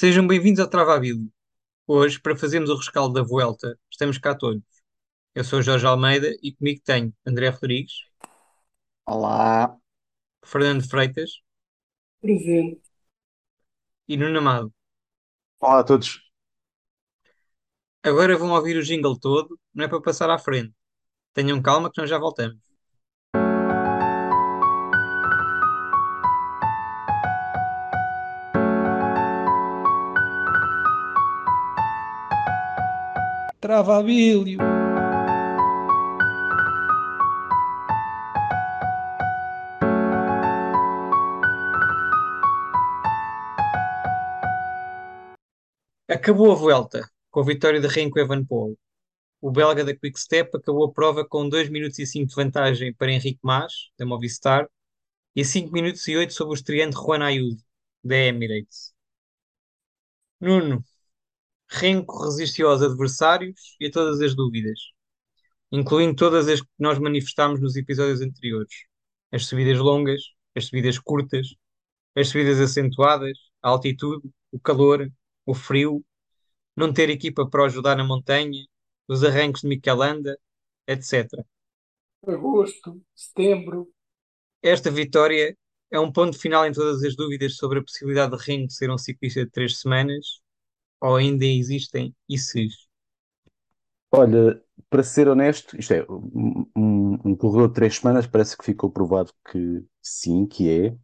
Sejam bem-vindos ao Travabílio. Hoje, para fazermos o rescaldo da Vuelta, estamos cá todos. Eu sou Jorge Almeida e comigo tenho André Rodrigues, Olá, Fernando Freitas Presente. e Nuno Amado. olá a todos. Agora vão ouvir o jingle todo, não é para passar à frente. Tenham calma que nós já voltamos. Travabílio. Acabou a Vuelta, com a vitória de Renko Evenepoel. O belga da Quick Step acabou a prova com 2 minutos e 5 de vantagem para Henrique Mas, da Movistar, e 5 minutos e 8 sobre o estreante Juan Ayuso, da Emirates. Nuno, Renko resistiu aos adversários e a todas as dúvidas, incluindo todas as que nós manifestámos nos episódios anteriores. As subidas longas, as subidas curtas, as subidas acentuadas, a altitude, o calor, o frio, não ter equipa para ajudar na montanha, os arrancos de Michelanda, etc. Agosto, setembro. Esta vitória é um ponto final em todas as dúvidas sobre a possibilidade de Renko ser um ciclista de três semanas, ou ainda existem ICs? Olha, para ser honesto, isto é, um, um, um corredor de três semanas parece que ficou provado que sim, que é,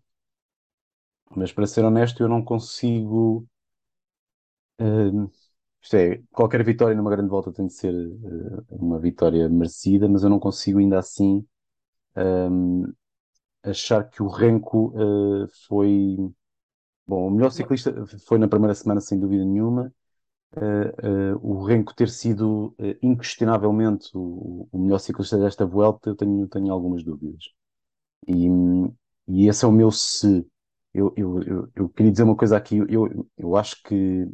mas para ser honesto, eu não consigo. hum, isto é, qualquer vitória numa grande volta tem de ser eh, uma vitória merecida, mas eu não consigo ainda assim hum, achar que o Renko eh, foi. Bom, o melhor ciclista foi na primeira semana, sem dúvida nenhuma. eh, eh, o Renko ter sido eh, inquestionavelmente o, o melhor ciclista desta Vuelta, eu tenho, tenho algumas dúvidas. E, e esse é o meu se. Eu, eu, eu, eu queria dizer uma coisa aqui. Eu, eu acho que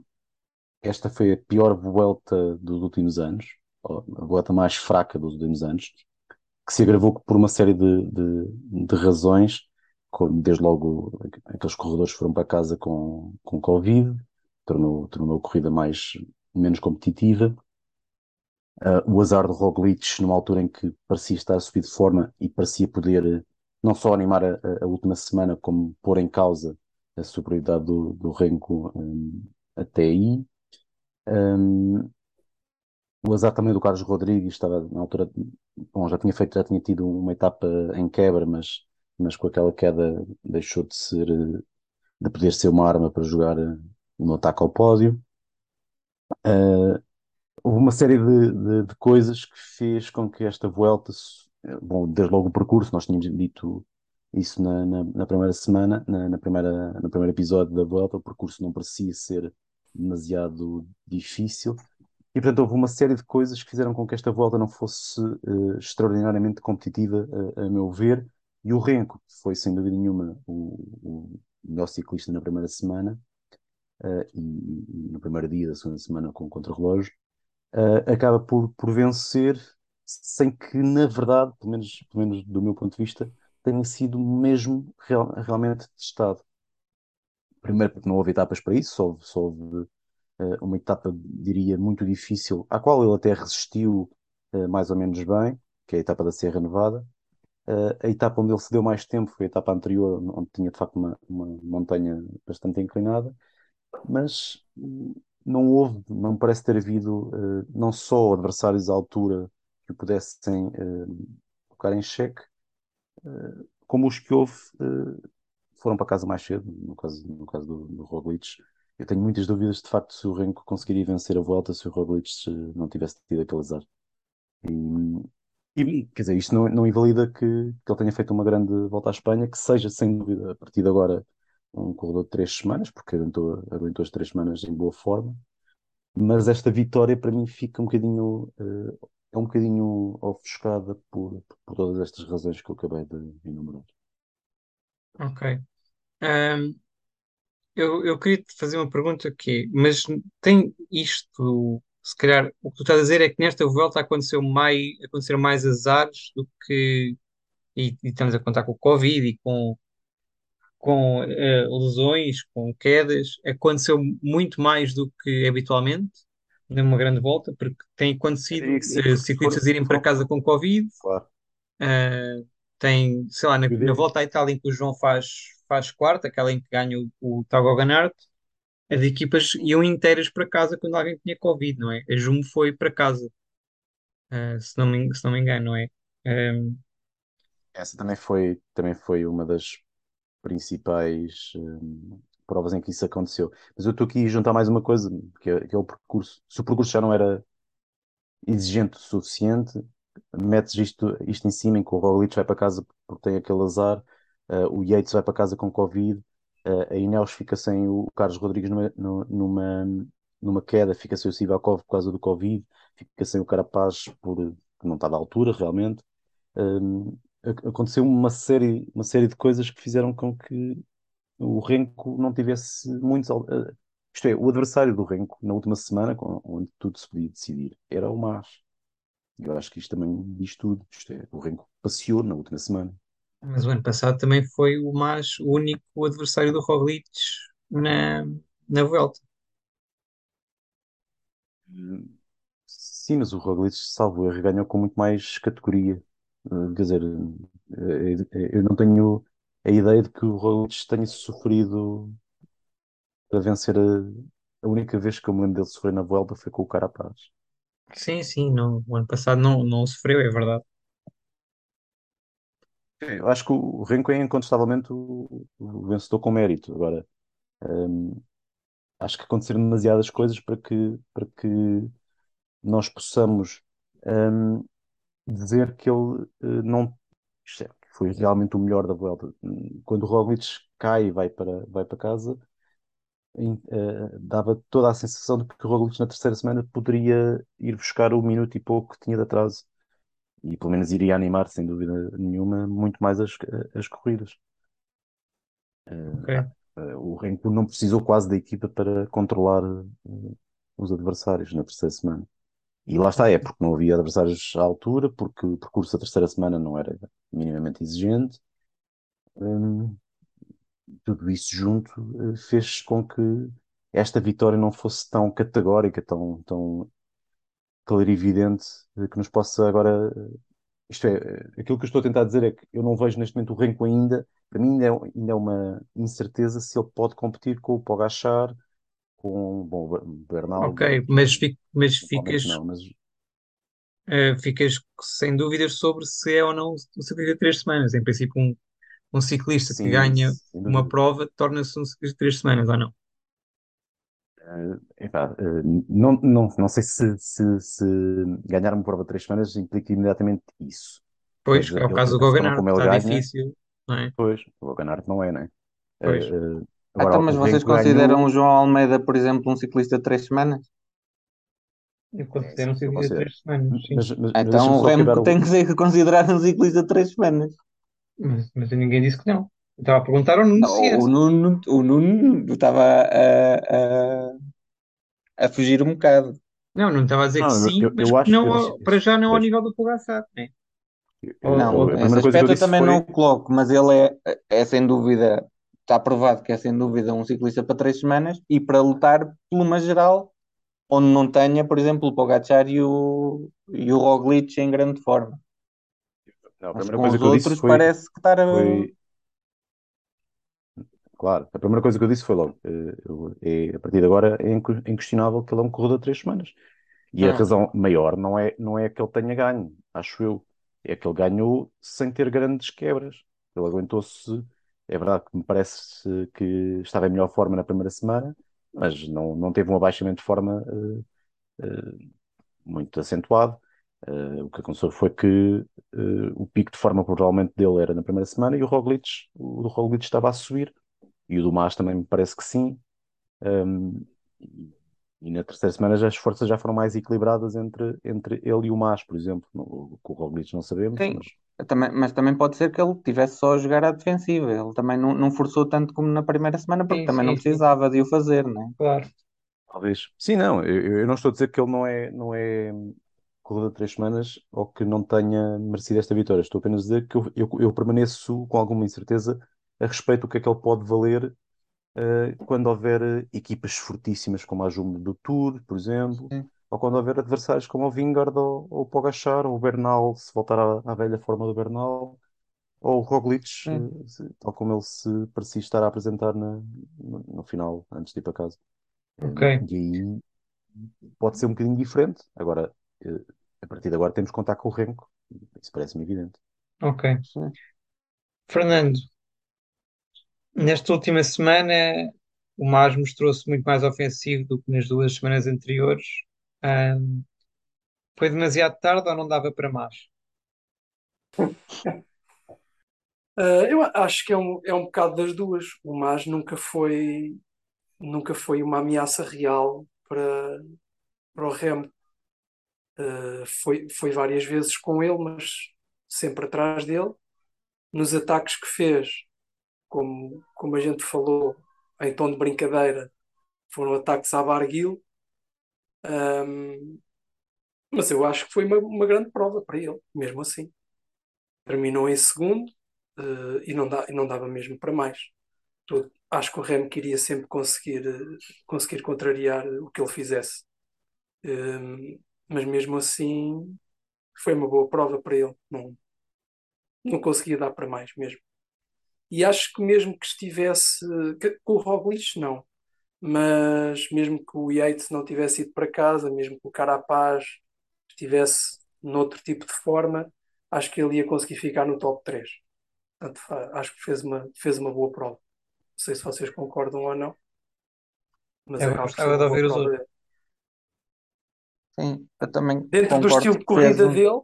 esta foi a pior Vuelta dos últimos anos, a Vuelta mais fraca dos últimos anos, que se agravou por uma série de, de, de razões. Desde logo, aqueles corredores foram para casa com, com Covid, tornou, tornou a corrida mais, menos competitiva. Uh, o azar de Roglic, numa altura em que parecia estar a subir de forma e parecia poder eh, não só animar a- a última semana, como pôr em causa a superioridade do, do Renko um, até aí. Um, o azar também do Carlos Rodrigues, estava na altura, bom, já tinha feito, já tinha tido uma etapa em quebra, mas, mas com aquela queda deixou de ser, eh, de poder ser uma arma para jogar eh, no ataque ao pódio. Uh, houve uma série de, de- de coisas que fez com que esta Vuelta, se- bom, desde logo o percurso, nós tínhamos dito isso na, na, na primeira semana, na, na primeira, no primeiro episódio da Vuelta, o percurso não parecia ser demasiado difícil. E, portanto, houve uma série de coisas que fizeram com que esta volta não fosse eh, extraordinariamente competitiva, eh, a meu ver. E o Renko, que foi sem dúvida nenhuma o, o melhor ciclista na primeira semana, eh, e, e no primeiro dia da segunda semana com o contrarrelógio, eh, acaba por, por vencer, sem que, na verdade, pelo menos, pelo menos do meu ponto de vista, tenha sido mesmo real- realmente testado. Primeiro, porque não houve etapas para isso, só só houve eh, uma etapa, diria, muito difícil, à qual ele até resistiu eh, mais ou menos bem, que é a etapa da Serra Nevada. Eh, a etapa onde ele se deu mais tempo foi a etapa anterior, onde tinha de facto uma, uma montanha bastante inclinada, mas hum, não houve, não parece ter havido eh, não só adversários à altura que o pudessem eh, colocar em xeque, eh, como os que houve foram para casa mais cedo, no caso, no caso do, do Roglic. Eu tenho muitas dúvidas de facto se o Renko conseguiria vencer a volta se o Roglic não tivesse tido aquele azar. E, e, quer dizer, isto não, não invalida que, que ele tenha feito uma grande volta à Espanha, que seja sem dúvida a partir de agora um corredor de três semanas, porque aguentou, aguentou as três semanas em boa forma. Mas esta vitória para mim fica um bocadinho, eh, é um bocadinho ofuscada por, por todas estas razões que eu acabei de enumerar. Ok. Ahm, eu, eu queria te fazer uma pergunta é, mas tem isto, se calhar, o que tu estás a dizer é que nesta volta aconteceu mais, aconteceram mais azares do que, e, e estamos a contar com o Covid e com, com eh, lesões, com quedas. Aconteceu muito mais do que habitualmente numa grande volta, porque tem acontecido ciclistas foram, irem para casa com Covid. claro. eh, tem, sei lá, na, na volta à Itália em que o João faz, faz quarto, aquela em que ganha o, o Thiago Ganart, as equipas iam inteiras para casa quando alguém tinha Covid, não é? A Jumbo foi para casa, eh, se não me, se não me engano, não é? Ehm, Essa também foi, também foi uma das principais hum, provas em que isso aconteceu. Mas eu estou aqui a juntar mais uma coisa, que é, que é o percurso. Se o percurso já não era exigente o suficiente, metes isto, isto em cima, em que o Roglic vai para casa porque tem aquele azar, eh, o Yates vai para casa com Covid, a Ineos fica sem o Carlos Rodrigues numa, nu- numa, numa queda, fica sem o Sivakov por causa do Covid, fica sem o Carapaz por, não está da altura realmente. Hum, ac- aconteceu uma série, uma série de coisas que fizeram com que o Renko não tivesse muitos. eh, Isto é, o adversário do Renko na última semana, onde tudo se podia decidir, era o Mas. Eu acho que isto também diz tudo. Isto é, o Renko passeou na última semana. Mas o ano passado também foi o mais o único adversário do Roglic na, na Vuelta. Sim, mas o Roglic, salvo erro, ganhou com muito mais categoria. Eh, Quer dizer, eh, eh, eu não tenho a ideia de que o Roglic tenha sofrido para vencer a, a única vez que eu me lembro dele sofrer na Vuelta foi com o Carapaz. Sim, sim, não, o ano passado não, não sofreu, é verdade. Eu acho que o Renko é incontestavelmente o, o vencedor com mérito. Agora, hum, acho que aconteceram demasiadas coisas para que, para que nós possamos hum, dizer que ele eh, não é, foi realmente o melhor da. Hum, Quando o Roglic cai e vai para, vai para casa, em- eh, dava toda a sensação de que o Roglic na terceira semana poderia ir buscar o minuto e pouco que tinha de atraso. E pelo menos iria animar, sem dúvida nenhuma, muito mais as, as corridas. Ok. Eh, o Renko não precisou quase da equipa para controlar eh, os adversários na terceira semana. E lá está, é porque não havia adversários à altura, porque o percurso da terceira semana não era minimamente exigente. Hum, tudo isso junto eh, fez com que esta vitória não fosse tão categórica, tão, tão clarividente, que nos possa agora. Isto é, aquilo que eu estou a tentar dizer é que eu não vejo neste momento o Renko ainda, para mim ainda é, ainda é uma incerteza se ele pode competir com o Pogačar, com bom, o Bernal, Ok, mas, fi- mas ficas, não, mas eh, ficas sem dúvidas sobre se é ou não um ciclista de três semanas. Em princípio, um, um ciclista que sim, ganha sem uma prova torna-se um ciclista de três semanas, ou não? Eh, epá, eh, não, não, não sei se, se, se ganhar uma prova de três semanas implica imediatamente isso. Pois, Mas é o caso do Goganart, está ganha, difícil, não é? pois, o não é, né? Eh, Pois. Então, agora, mas o vocês consideram o João Almeida, por exemplo, um ciclista de três semanas? Eu É, considero um ciclista de três semanas, sim. Mas, mas, mas Então o Remco o. tem que ser considerado um ciclista de três semanas. Mas, mas ninguém disse que não. Eu estava a perguntar ao Nuno Não, se é. o Nuno, o Nuno estava a, a, a fugir um bocado. Não, não estava a dizer que Não, eu, sim, eu, mas eu que acho. não, Eu, para já não ao nível do Pogacar, né? Não, que eu aspecto eu disse também não o foi. coloco, mas ele é, é sem dúvida, está provado que é sem dúvida um ciclista para três semanas e para lutar por uma geral onde não tenha, por exemplo, o Pogacar e o, e o Roglic em grande forma. Não, a Mas primeira com coisa os que eu disse outros foi, parece que estar a... foi. Claro, a primeira coisa que eu disse foi logo. eh, é, a partir de agora é inquestionável que ele é um corredor de três semanas. E a Hum. razão maior não é, não é que ele tenha ganho, acho eu. É que ele ganhou sem ter grandes quebras. Ele aguentou-se. É verdade que me parece que estava em melhor forma na primeira semana, mas não, não teve um abaixamento de forma eh, eh, muito acentuado. Eh, o que aconteceu foi que o pico de forma provavelmente dele era na primeira semana e o Roglic, o do Roglic estava a subir. E o do Mas também me parece que sim. Um, e, na terceira semana já as forças já foram mais equilibradas entre, entre ele e o Mas, por exemplo. No, com o Roglic não sabemos, Sim, mas também, mas também pode ser que ele tivesse só a jogar à defensiva. Ele também não, não forçou tanto como na primeira semana, porque Sim, também não sim, sim, precisava de o fazer, né? claro. talvez. Sim, não, eu, eu não estou a dizer que ele não é, não é corredor de três semanas ou que não tenha merecido esta vitória. Estou apenas a dizer que eu, eu, eu permaneço com alguma incerteza a respeito do que é que ele pode valer eh, quando houver eh, equipas fortíssimas como a Jumbo do Tour, por exemplo, Sim. ou quando houver adversários como o Vingard ou, ou o Pogačar, ou o Bernal, se voltar à, à velha forma do Bernal, ou o Roglic, se- tal como ele se parecia estar a apresentar na- no, no final, antes de ir para casa. Eh, Ok, E aí pode ser um bocadinho diferente. Agora, eh, a partir de agora temos que contar com o Renko. Isso parece-me evidente. ok. Fernando, nesta última semana o Mas mostrou-se muito mais ofensivo do que nas duas semanas anteriores. Ahm, foi demasiado tarde ou não dava para mais? Ah, eu acho que é um, é um bocado das duas. O Mas nunca foi, nunca foi uma ameaça real para, para o Remo. Ah, foi, foi várias vezes com ele, mas sempre atrás dele. Nos ataques que fez, como, como a gente falou, em tom de brincadeira, foram ataques à Barguil. Ahm, mas eu acho que foi uma, uma grande prova para ele, mesmo assim. Terminou em segundo, eh, e não dá, não dava mesmo para mais. Acho que o Remo queria sempre conseguir, eh, conseguir contrariar o que ele fizesse. Ahm, mas mesmo assim, foi uma boa prova para ele. Não, não conseguia dar para mais mesmo. E acho que mesmo que estivesse que- com o Roglic, não. Mas mesmo que o Yates não tivesse ido para casa, mesmo que o Carapaz estivesse noutro tipo de forma, acho que ele ia conseguir ficar no top 3. Portanto, acho que fez uma, fez uma boa prova. Não sei se vocês concordam ou não, mas Eu gostava de ouvir os outros. dele. Sim, eu também Dentro do estilo de corrida um. dele,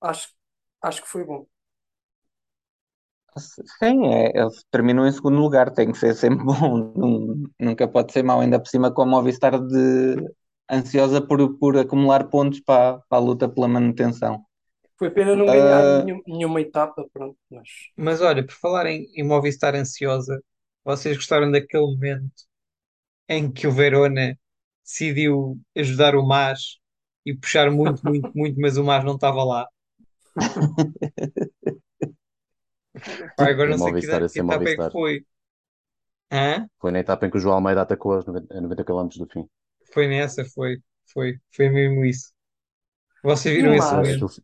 acho, acho que foi bom. Sim, é, ele terminou em segundo lugar, tem que ser sempre bom, nun- nunca pode ser mau, ainda por cima com a Movistar de, ansiosa por, por acumular pontos para, para a luta pela manutenção. Foi pena não ganhar nenhum- nenhuma etapa, pronto, mas Mas olha, por falar em, em Movistar ansiosa, vocês gostaram daquele momento em que o Verona decidiu ajudar o Mas e puxar muito, muito, muito, mas o Mas não estava lá? Pá, agora não sei que, que ser etapa é que foi. Hã? Foi na etapa em que o João Almeida atacou aos 90, a 90 km do fim. Foi nessa, foi, foi, foi mesmo isso. Vocês viram o esse Mas, Foi, momento? aquilo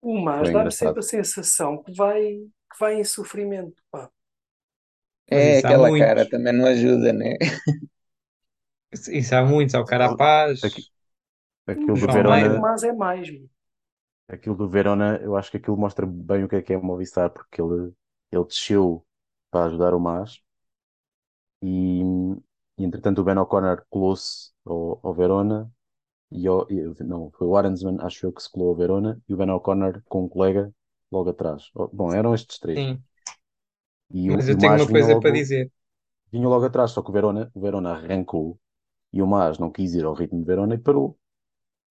o Mas dá-me sempre a sensação que vai, que vai em sofrimento, pá. É isso aquela cara, muitos. também não ajuda, né? Isso, isso há muitos. Há o Carapaz, aqui- o aquilo do. Verona, Mas é mais, meu. Aquilo do Verona, eu acho que aquilo mostra bem o que é que é Movistar, porque ele, ele desceu para ajudar o Mas e, e entretanto o Ben O'Connor colou-se ao, ao Verona e, ao- e- não, foi o Arensman, acho eu, que se colou ao Verona e o Ben O'Connor com um colega logo atrás. Oh, Bom, eram estes três. Sim, E o, mas e eu o tenho uma coisa para logo, dizer. vinha logo atrás, só que o Verona, o Verona arrancou e o Mas não quis ir ao ritmo de Verona e parou.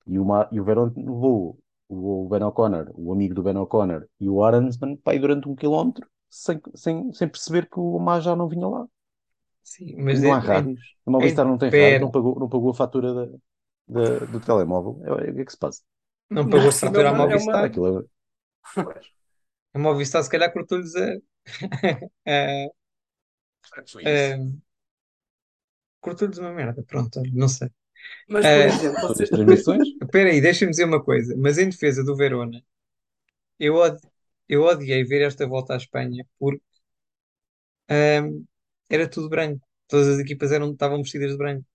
E o, Ma, e o Verona levou o, Ben O'Connor, o amigo do Ben O'Connor e o Arensman para aí durante um quilómetro sem, sem, sem perceber que o Mas já não vinha lá. Sim, mas não há em, em, rádios. A Movistar não tem rádio, não pagou, não pagou a fatura da, da- do telemóvel. É, é, o que é que se passa? não pagou a é fatura à uma, é uma, Movistar. Aquilo é... A Movistar se calhar cortou-lhes a, a, a- cortou-lhes uma merda. Pronto, não sei. Mas, por Ah, exemplo, das transmissões? Espera aí, deixa-me dizer uma coisa. Mas em defesa do Verona, eu, od- eu odiei ver esta volta à Espanha porque ahm, era tudo branco. Todas as equipas eram, estavam vestidas de branco.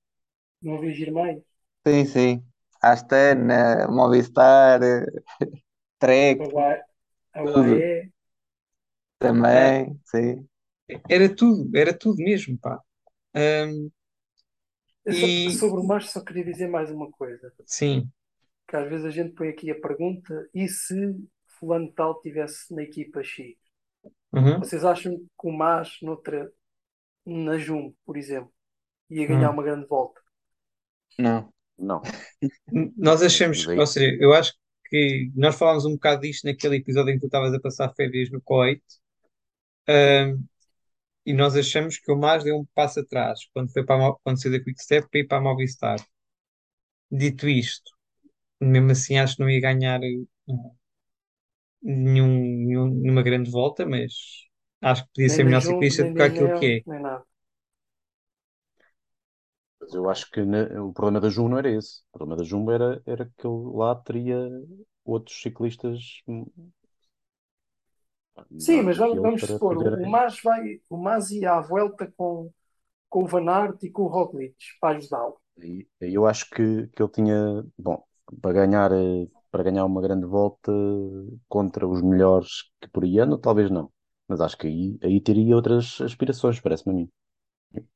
não vi mais. Sim, sim. Astana, Movistar, eh, Trek, Ah, também, sim. era tudo, era tudo mesmo, pá. Só- e sobre o Mas só queria dizer mais uma coisa. sim, Que às vezes a gente põe aqui a pergunta: e se fulano tal estivesse na equipa X? uhum, Vocês acham que o Mas noutra, na Jumbo, por exemplo, ia ganhar uhum. uma grande volta? Não. Não. Nós achamos, ou seja, eu acho que nós falámos um bocado disto naquele episódio em que tu estavas a passar férias no Kuwait, Sim. E nós achamos que o Mas deu um passo atrás quando foi para quando saiu da Quick Step para ir para a Movistar. Dito isto, mesmo assim acho que não ia ganhar eh, nenhum, nenhum- nenhuma grande volta, mas Acho que podia Nem ser melhor Jumbo, ciclista do que aquilo que é. Mas eu acho que ne- o problema da Jumbo não era esse. O problema da Jumbo era, era que ele lá teria outros ciclistas hum, Sim, mas vamos, vamos supor, o, o poderem. Mas vai, o Mas ia à volta com, com o Van Aert e com o Roglic para ajudá-lo. Eu acho que, que ele tinha, bom, para ganhar, eh, para ganhar uma grande volta contra os melhores que por aí andam, talvez não. Mas acho que aí, aí teria outras aspirações, parece-me a mim.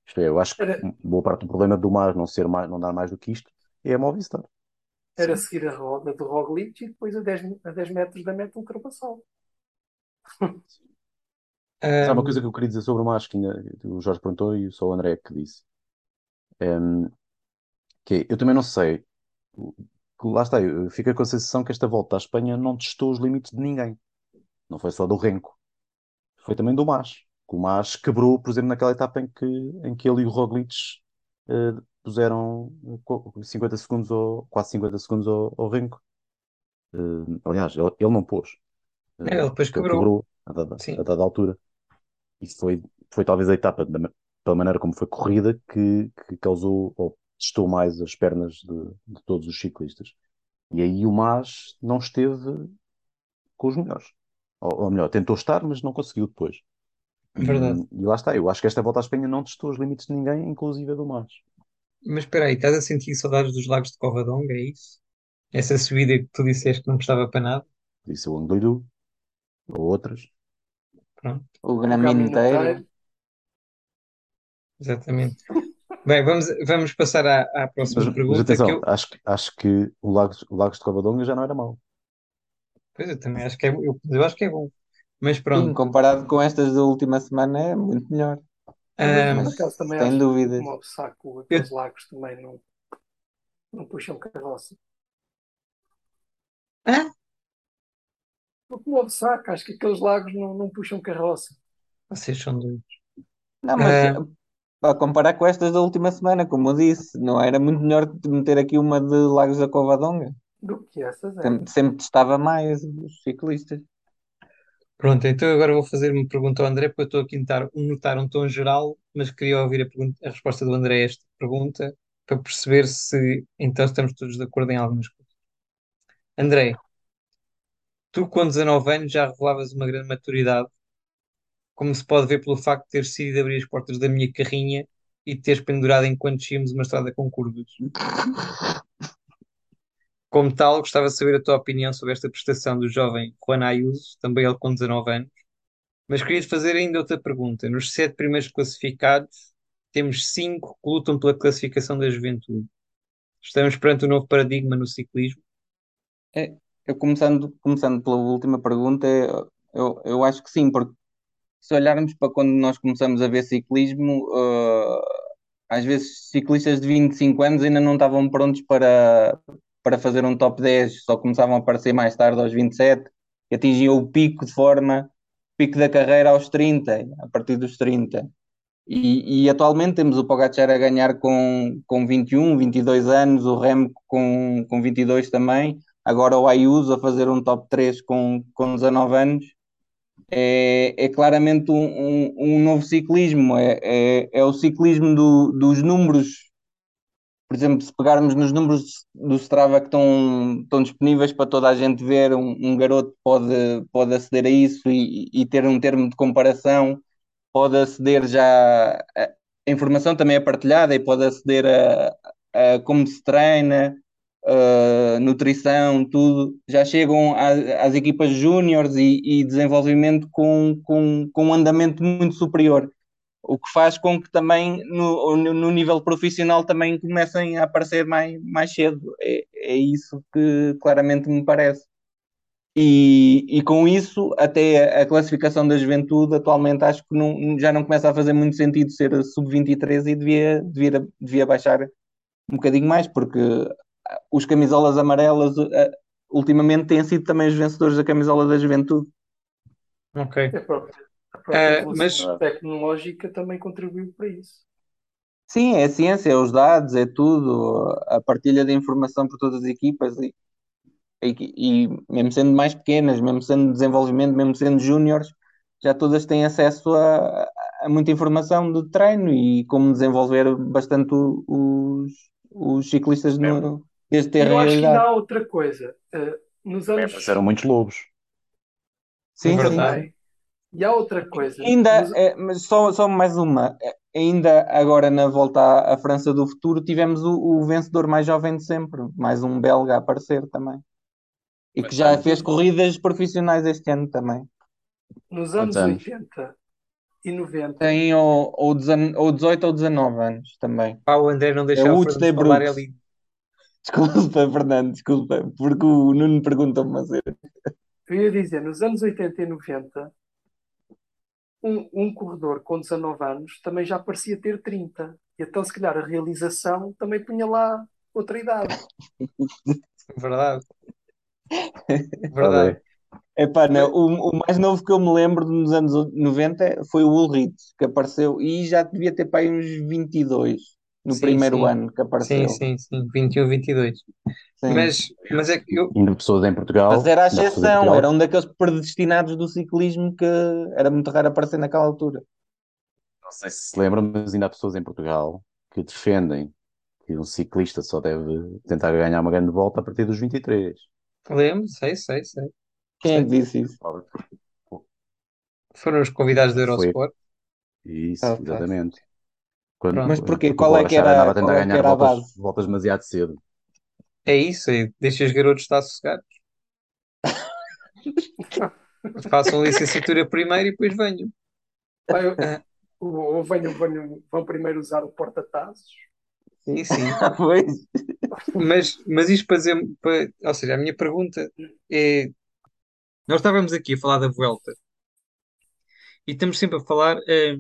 Isto é, eu acho que Era, boa parte do problema do Mas não ser mais, não dar mais do que isto é a Movistar. era seguir a roda do Roglic e depois a 10, a 10 metros da meta ultrapassá-lo. Há uma coisa que eu queria dizer sobre o Mas, que ainda, o Jorge perguntou e só o André que disse. Que é, eu também não sei, o- que lá está, eu fico com a sensação que esta volta à Espanha não testou os limites de ninguém. Não foi só do Renko, foi também do Mas. Que O Mas quebrou, por exemplo, naquela etapa em que, em que ele e o Roglic eh, puseram eh, co- 50 segundos ou quase 50 segundos ao, ao Renko. Eh, aliás, ele, ele não pôs, eh, é, ele depois quebrou. quebrou a dada, a dada altura. Isso foi, foi talvez a etapa, da pela maneira como foi corrida, que, que causou ou testou mais as pernas de, de todos os ciclistas. E aí o Mas não esteve com os melhores. Ou, ou melhor, tentou estar, mas não conseguiu depois. E, verdade. e lá está, eu acho que esta volta à Espanha não testou os limites de ninguém, inclusive a do Mas. Mas espera aí, estás a sentir saudades dos lagos de Covadonga, é isso? Essa subida que tu disseste que não prestava para nada? Disse o Angliru, ou outras. Pronto, O O Grama caminho inteiro. inteiro. exatamente. Bem, vamos, vamos passar à, à Mas, próxima mas pergunta que atenção, eu, acho, que- acho que o Lagos, o Lagos de Covadonga já não era mau. pois eu também acho que é, eu, eu acho que é bom. Mas Sim, pronto, comparado com estas da última semana é muito melhor. Mas eu, também Sem acho que dúvidas. como o saco, eu, aqueles lagos também não, não puxam carroça. ah, Porque como o saco, acho que aqueles lagos não, não puxam carroça. vocês são doidos. Não, mas Ah, a comparar com estas da última semana, como eu disse, não era muito melhor meter aqui uma de Lagos da Covadonga. Do que essas é. Sempre, sempre testava mais os ciclistas. pronto, então agora vou fazer uma pergunta ao André, porque eu estou aqui a notar, notar um tom geral, mas queria ouvir a, pergunta- a resposta do André a esta pergunta para perceber se então estamos todos de acordo em algumas coisas. André, tu com 19 anos já revelavas uma grande maturidade, como se pode ver pelo facto de teres decidido abrir as portas da minha carrinha e te teres pendurado enquanto descíamos uma estrada com curvas. Como tal, gostava de saber a tua opinião sobre esta prestação do jovem Juan Ayuso, também ele com 19 anos. Mas queria-te fazer ainda outra pergunta. Nos sete primeiros classificados, temos cinco que lutam pela classificação da juventude. Estamos perante um novo paradigma no ciclismo. É, eu começando, começando pela última pergunta, eu, eu acho que sim, porque se olharmos para quando nós começamos a ver ciclismo, eh, às vezes ciclistas de 25 anos ainda não estavam prontos para, para fazer um top 10, só começavam a aparecer mais tarde aos 27, e atingiam o pico de forma, pico da carreira aos 30, a partir dos 30. E, e atualmente temos o Pogacar a ganhar com, com 21, 22 anos, o Remco com, com 22 também, agora o Ayuso a fazer um top 3 com, com 19 anos. É, é claramente um, um, um novo ciclismo, é, é, é o ciclismo do, dos números por exemplo, se pegarmos nos números do Strava que estão, estão disponíveis para toda a gente ver, um, um garoto pode, pode aceder a isso e, e, ter um termo de comparação, pode aceder já. A, a informação também é partilhada e pode aceder a, a como se treina, a nutrição, tudo. Já chegam às, equipas júniores e, e, desenvolvimento com, com, com um andamento muito superior o que faz com que também no, no nível profissional também comecem a aparecer mais, mais cedo. É, é isso que claramente me parece. E, e com isso, até a, a classificação da juventude atualmente acho que não, já não começa a fazer muito sentido ser sub-23 e devia, devia, devia baixar um bocadinho mais, porque os camisolas amarelas ultimamente têm sido também os vencedores da camisola da juventude. Ok. A própria, a própria Uh, mas- tecnológica também contribuiu para isso. Sim, é a ciência, é os dados, é tudo, a partilha de informação por todas as equipas e, e, e mesmo sendo mais pequenas, mesmo sendo desenvolvimento, mesmo sendo júniores, já todas têm acesso a, a muita informação de treino e como desenvolver bastante os, os ciclistas no, desde ter eu a acho que ainda há outra coisa. Uh, nos É, anos. apareceram muitos lobos. Sim, sim. Verdade. Também. E há outra coisa. Ainda, Nos- é, mas só, só mais uma. É, Ainda agora na volta à, à França do futuro tivemos o, o vencedor mais jovem de sempre, mais um belga a aparecer também. E que já fez corridas profissionais este ano também. nos anos anos? 80 e 90, Tem ou, ou, 19 ou 18 ou 19 anos também. Pá, o André não deixa É o de falar é ali. Desculpa, Fernando, desculpa, porque o Nuno perguntou-me a ser. eu ia dizer, nos anos 80 e 90, um, um corredor com 19 anos também já parecia ter 30. E então, se calhar, a realização também punha lá outra idade. Verdade. Verdade. é. Epá, não, o, o mais novo que eu me lembro nos anos 90 foi o Ulrich, que apareceu e já devia ter para aí uns 22 no Sim, primeiro sim. ano que apareceu. Sim, sim, sim. 21, 22. Sim. Mas, mas é que eu. Ainda pessoas em Portugal. Mas era a exceção, era um daqueles predestinados do ciclismo que era muito raro aparecer naquela altura. Não sei se se lembram, mas ainda há pessoas em Portugal que defendem que um ciclista só deve tentar ganhar uma grande volta a partir dos 23. Lembro, sei, sei, sei. Quem é que disse isso? Foram os convidados da Foi. Eurosport. Isso, Ah, tá. exatamente. Quando. Mas porquê? Qual é que era- andava a tentar é que ganhar era a voltas, base? voltas demasiado cedo. É isso, é, deixa os garotos estar sossegados. Façam licenciatura primeiro e depois venham. Eu- Ah. ou venham, venham- vão primeiro usar o porta-tazos. Sim, sim. Pois. Mas, mas isto para dizer, para- ou seja, a minha pergunta é: nós estávamos aqui a falar da Vuelta e estamos sempre a falar eh,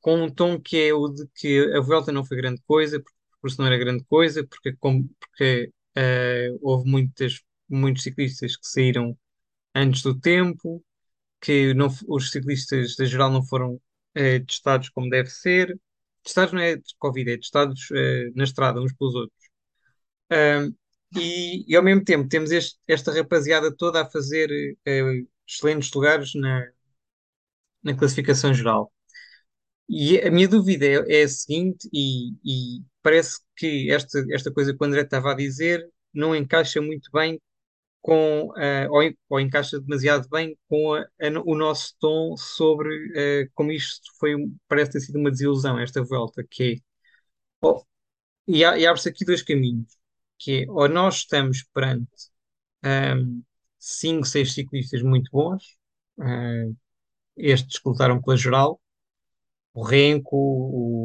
com um tom que é o de que a Vuelta não foi grande coisa, porque o não era grande coisa, porque, como- porque eh, houve muitas, muitos ciclistas que saíram antes do tempo, que não, os ciclistas da geral não foram eh, testados como deve ser. Testados não é de Covid, é testados eh, na estrada uns pelos outros. E, e ao mesmo tempo temos este- esta rapaziada toda a fazer excelentes lugares na, na classificação geral. E a minha dúvida é, é a seguinte, e, e parece que esta, esta coisa que o André estava a dizer não encaixa muito bem com, eh, ou, ou encaixa demasiado bem com a- a- o nosso tom sobre eh, como isto foi, um- parece ter sido uma desilusão, esta volta, que é e, há- e abre-se aqui dois caminhos, que é, ou nós estamos perante ahm, cinco, seis ciclistas muito bons, ah, estes que lutaram pela geral, o Renko,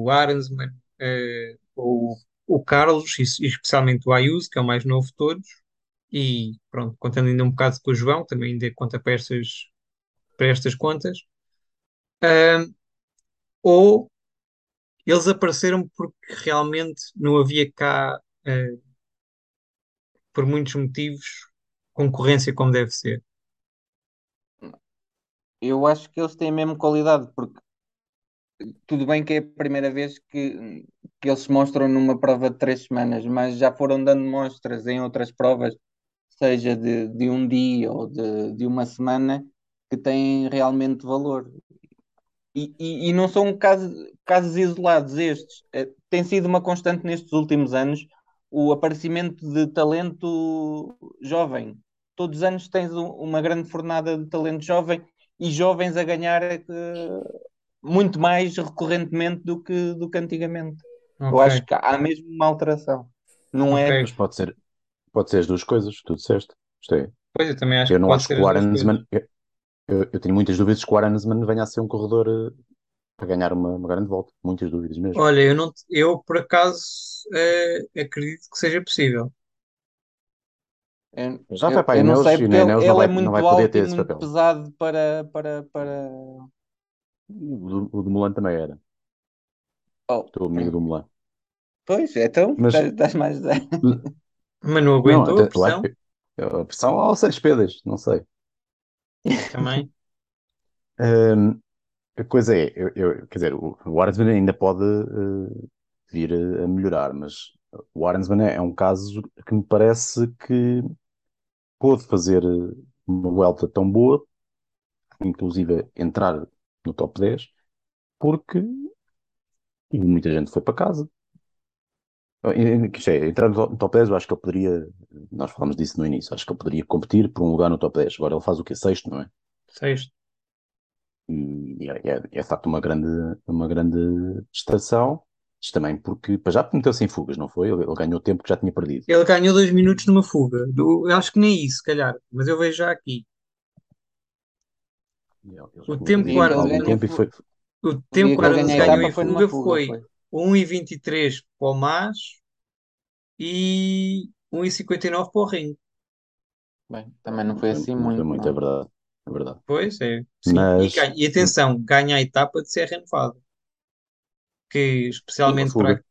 o Arensman, ah, o, o Carlos, e, especialmente o Ayuso, que é o mais novo de todos, e pronto, contando ainda um bocado com o João, também ainda conta para estas, para estas contas, Ahm, ou eles apareceram porque realmente não havia cá ah, por muitos motivos, concorrência como deve ser. Eu acho que eles têm mesmo qualidade, porque tudo bem que é a primeira vez que, que eles se mostram numa prova de três semanas, mas já foram dando mostras em outras provas, seja de, de um dia ou de, de uma semana, que têm realmente valor. E, e, e não são casos, casos isolados estes. Eh, Tem sido uma constante nestes últimos anos o aparecimento de talento jovem. Todos os anos tens um- uma grande fornada de talento jovem e jovens a ganhar eh, muito mais recorrentemente do que, do que antigamente. Eu Ok. acho que há mesmo uma alteração. Não é? Ok. Mas pode ser, pode ser as duas coisas, tu disseste. Isto é, Pois eu também acho eu que não pode acho ser que o. Arensman. Eu, eu, eu tenho muitas dúvidas que o Arensman venha a ser um corredor eh, para ganhar uma, uma grande volta. Muitas dúvidas mesmo. Olha, eu não, eu por acaso eh, acredito que seja possível. Eu, Já eu- vai para a eu não Ineos sei e porque na ele, Ineos ele não vai, é não muito vai poder alto ter e esse muito pesado para, para, para... O do, o do Mulan também era. Oh, Estou amigo do Mulan. pois, então Mas- estás, estás mais. Mas não Não, aguentou a até- acho pressão que a pressão ou seis pedas, não sei. também. Hum, a coisa é, eu, eu- quer dizer, o, o Arensman ainda pode eh, vir a, a melhorar, mas o Arensman é, é um caso que me parece que pôde fazer eh, uma volta tão boa inclusive, entrar no top 10, porque muita gente foi para casa. Isto é, entrar no top 10, eu acho que ele poderia, nós falamos disso no início, acho que ele poderia competir por um lugar no top 10. Agora ele faz o quê? Sexto, não é? Sexto. E é, é, é de facto uma grande, uma grande distração. Isto também porque, para já meteu-se em fugas, não foi? Ele, ele ganhou tempo que já tinha perdido. Ele ganhou dois minutos numa fuga. Do, eu acho que nem isso, se calhar. Mas eu vejo já aqui. O tempo que o algum ganhou e foi, O tempo dia que o ganhou em foi fuga foi foi. 1,23 para o Mas e 1,59 para o Ring. Bem, também não foi foi, assim não foi muito, muito, é verdade. É verdade. Pois é, sim. E, Mas ganha- e atenção, ganha a etapa de Serra Nevada, que especialmente para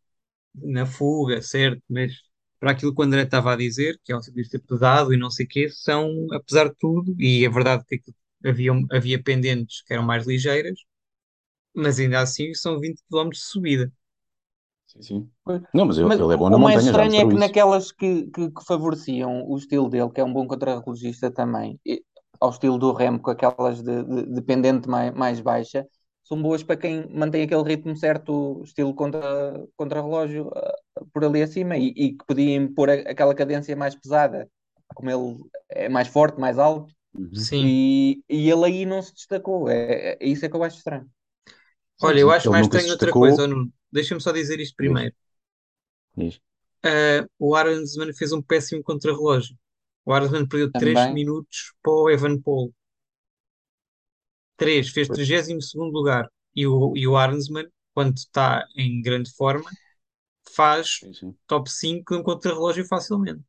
na fuga, certo, mas para aquilo que o André estava a dizer, que é um ciclista pesado e não sei o quê, são, apesar de tudo, e é verdade que aquilo- havia, havia pendentes que eram mais ligeiras, mas ainda assim são 20 quilómetros de subida. Sim, sim. Não, mas ele, Mas ele é bom o na o mais montanha, estranho é que isso. naquelas que, que, que favoreciam o estilo dele, que é um bom contrarrelogista também, e- ao estilo do Remo, com aquelas de, de, de pendente mais, mais baixa, são boas para quem mantém aquele ritmo certo, estilo contra, contra-relógio, ah, por ali acima, e, e que podia impor aquela cadência mais pesada, como ele é mais forte, mais alto. Sim. e, e ele aí não se destacou. É, é isso é que eu acho estranho. Olha, eu acho Ele mais estranho outra coisa, Nuno. Deixa-me só dizer isto primeiro. diz. Ah, o Arensman fez um péssimo contrarrelógio. O Arensman perdeu 3 Também. minutos para o Evan Paul. 3, fez Pois. 32º lugar. E o, e o Arensman, quando está em grande forma, faz Sim, sim. top 5 de um contrarrelógio facilmente.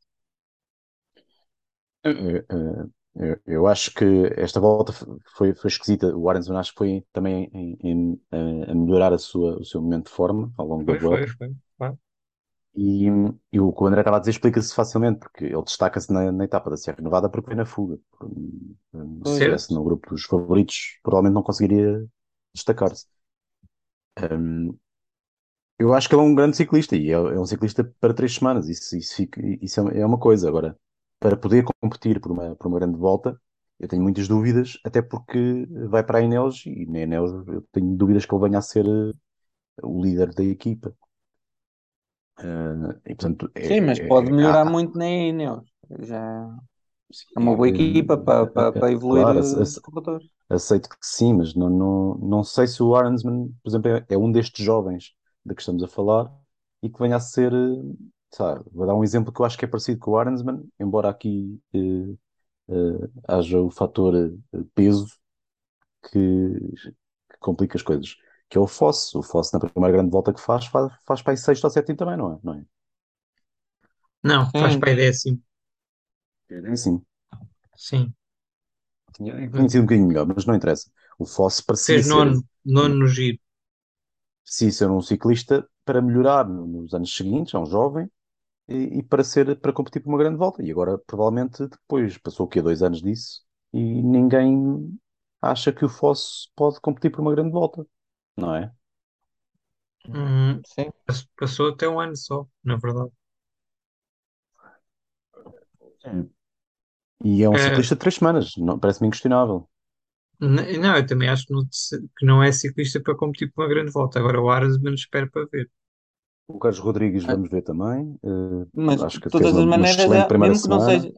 Eu, eu- eu- eu acho que esta volta foi, foi esquisita. O Arenson acho que foi também em, em- a melhorar a sua, o seu momento de forma ao longo da Foi, foi, volta. foi. Claro. E, e o que o André estava a dizer explica-se facilmente, porque ele destaca-se na, na etapa da Serra Nevada porque foi na fuga. Hum, hum, Se estivesse no grupo dos favoritos, provavelmente não conseguiria destacar-se. Hum, eu acho que ele é um grande ciclista e é, é um ciclista para três semanas. Isso, isso, fica- isso é é uma coisa. Agora, para poder competir por uma, por uma grande volta, eu tenho muitas dúvidas, até porque vai para a Ineos e na Ineos eu tenho dúvidas que ele venha a ser eh, o líder da equipa. Eh, e portanto, é, Sim, mas é- pode é- melhorar há- muito na Ineos. Já sim, é uma boa eh, equipa para, para, para evoluir claro, os corredores. aceito que sim, mas não, não, não sei se o Arensman, por exemplo, é, é um destes jovens de que estamos a falar e que venha a ser, sabe, vou dar um exemplo que eu acho que é parecido com o Arensman, embora aqui eh, eh, haja o fator eh, peso que, que complica as coisas, que é o Foss. O Foss, na primeira grande volta que faz, faz, faz para aí sexto ou sétimo também, não é? Não é? Não, faz Sim, para aí décimo. É assim. Sim. Tinha sido um bocadinho melhor, mas não interessa. O Foss parecia Fez ser, nono, nono no giro. parecia ser um ciclista para melhorar no- nos anos seguintes, é um jovem, e, e para ser, para competir por uma grande volta. E agora, provavelmente, depois, passou o quê? Dois anos disso, e ninguém acha que o Foss pode competir por uma grande volta, não é? Hum, sim. pass- passou até um ano só, na verdade. E é um Eh, ciclista de três semanas, não, parece-me inquestionável. n- não, eu também acho que não, que não é ciclista para competir por uma grande volta. Agora o Arensman espero para ver. O Carlos Rodrigues Ah, vamos ver também. eh, Mas acho de que fez todas uma, as uma maneiras, excelente é- primeira mesmo que não semana. seja,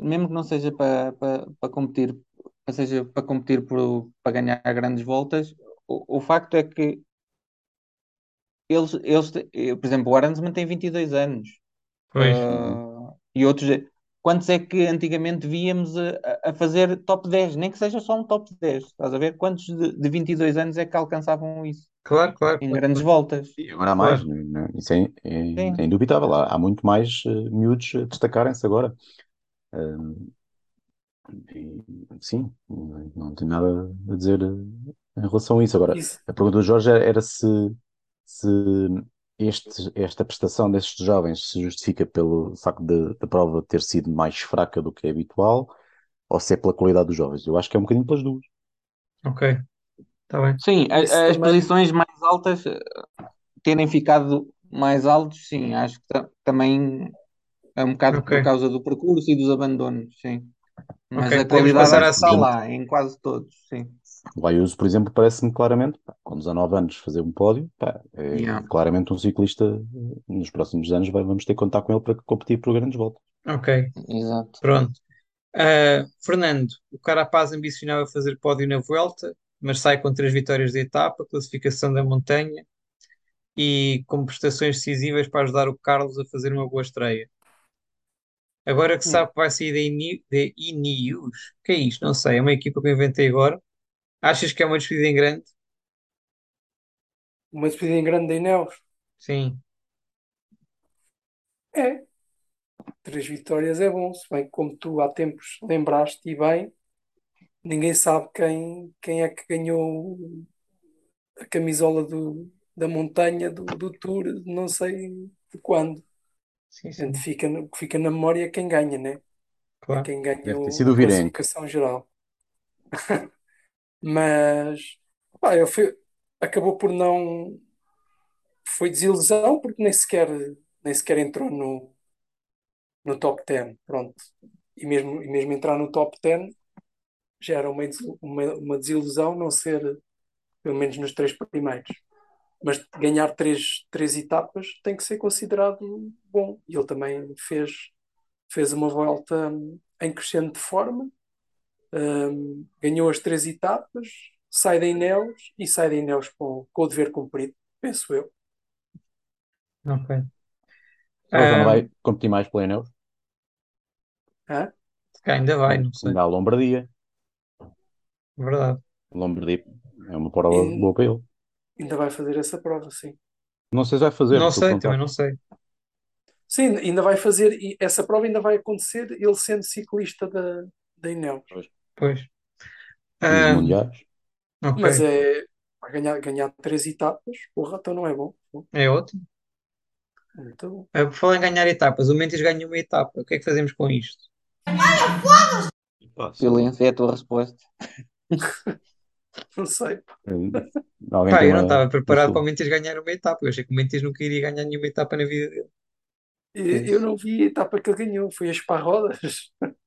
mesmo que não seja para, para, para competir, para seja para competir por, para ganhar grandes voltas, o, o facto é que eles, eles, eh, por exemplo, o Arensman tem 22 anos. Pois. Ah, e outros, quantos é que antigamente víamos a, a- a fazer top 10? Nem que seja só um top 10, estás a ver? Quantos de, de 22 anos é que alcançavam isso claro, claro, em claro, grandes claro. voltas? E agora há mais, claro. não é? Isso é, é, é indubitável. Há, há muito mais eh, miúdos a destacarem-se agora. Eh, e, sim, não, não tenho nada a dizer eh, em relação a isso. Agora, Isso, a pergunta do Jorge era se, se este, esta prestação destes jovens se justifica pelo facto de- da prova ter sido mais fraca do que é habitual ou se é pela qualidade dos jovens. Eu acho que é um bocadinho pelas duas. Ok, está bem. sim, a- as também. posições mais altas eh, terem ficado mais altos, sim, acho que ta- também é um bocado por Ok. causa do percurso e dos abandonos, sim. Mas Ok, a qualidade está lá, em quase todos, sim. O Ayuso, por exemplo, parece-me claramente, pá, com 19 anos, fazer um pódio, pá, é Yeah. claramente um ciclista, nos próximos anos vai- vamos ter que contar com ele para competir por grandes voltas. Ok, Exato. pronto. Ah, Fernando, o Carapaz ambicionava fazer pódio na Vuelta, mas sai com três vitórias de etapa, classificação da montanha e com prestações decisivas para ajudar o Carlos a fazer uma boa estreia. Agora que Hum. sabe que vai sair da Ini- da Ineos, que é isto? Não sei, é uma equipa que eu inventei agora. Achas que é uma despedida em grande? Uma despedida em grande da Ineos. Sim, É. Três vitórias é bom, se bem que como tu há tempos lembraste e bem, ninguém sabe quem, quem é que ganhou a camisola do, da montanha do, do Tour, não sei de quando. sim, sim, Portanto, fica, fica na memória quem ganha, né? É claro. quem ganha Deve ter o- sido a o Virenque. classificação geral. Mas pá, eu fui, acabou por não. Foi desilusão porque nem sequer, nem sequer entrou no, no top 10. Pronto. E mesmo, e mesmo entrar no top 10 já era uma, uma, uma desilusão não ser pelo menos nos três primeiros. Mas ganhar três, três etapas tem que ser considerado bom. E ele também fez, fez uma volta hum, em crescente de forma, hum, ganhou as três etapas, sai da Ineos e sai da Ineos com, com o dever cumprido, penso eu. Ok. Ele já não vai competir mais pela Ineos, Hã? ainda vai, não sei. ainda há a Lombardia. Verdade. A Lombardia é uma prova E- boa para ele. Ainda vai fazer essa prova, sim. Não sei se vai fazer, Não sei, também não sei. Sim, ainda vai fazer, e essa prova ainda vai acontecer, ele sendo ciclista da, da Ineos. Pois. E os Ah, mundiais. ok. Mas é ganhar, ganhar três etapas, porra, então não é bom. É ótimo. Muito bom. Ah, por falar em ganhar etapas, o Mendes ganhou uma etapa. O que é que fazemos com isto? Silêncio é a tua resposta. Não sei. Alguém Pá, eu não estava preparado para o Mendes ganhar uma etapa. Eu achei que o Mendes nunca iria ganhar nenhuma etapa na vida dele. E- Eu não vi a etapa que ele ganhou, foi as parrodas.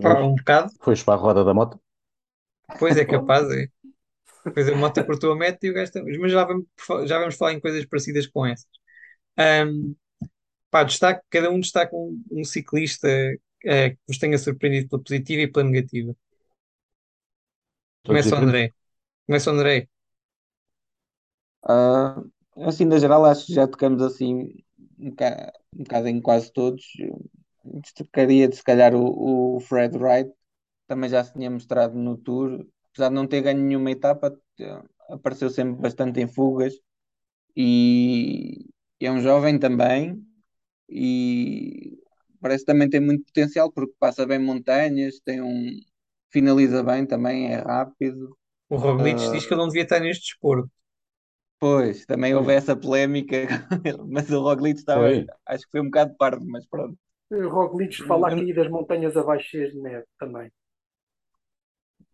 Pá, um bocado. Foi para a roda da moto. Pois é capaz, é. Depois a moto cortou a meta e o gajo também. Mas já vamos, já vamos falar em coisas parecidas com essas. Ahm, pá, destaque, cada um destaca um, um ciclista eh, que vos tenha surpreendido pela positiva e pela negativa. Começa o. André. Começa o André. Ah, assim, na geral, acho que já tocamos assim um bocado, um bocado em quase todos. Destacaria, se calhar, o, o Fred Wright, também já se tinha mostrado no Tour, apesar de não ter ganho nenhuma etapa, eh, apareceu sempre bastante em fugas e é um jovem também e parece que também tem muito potencial porque passa bem montanhas, tem um finaliza bem também, é rápido. O Roglic Ah. diz que ele não devia estar neste desporto. Pois, também houve essa polémica, mas o Roglic estava, Foi. acho que foi um bocado pardo, mas pronto. O Roglic fala aqui das montanhas abaixo cheias de neve também.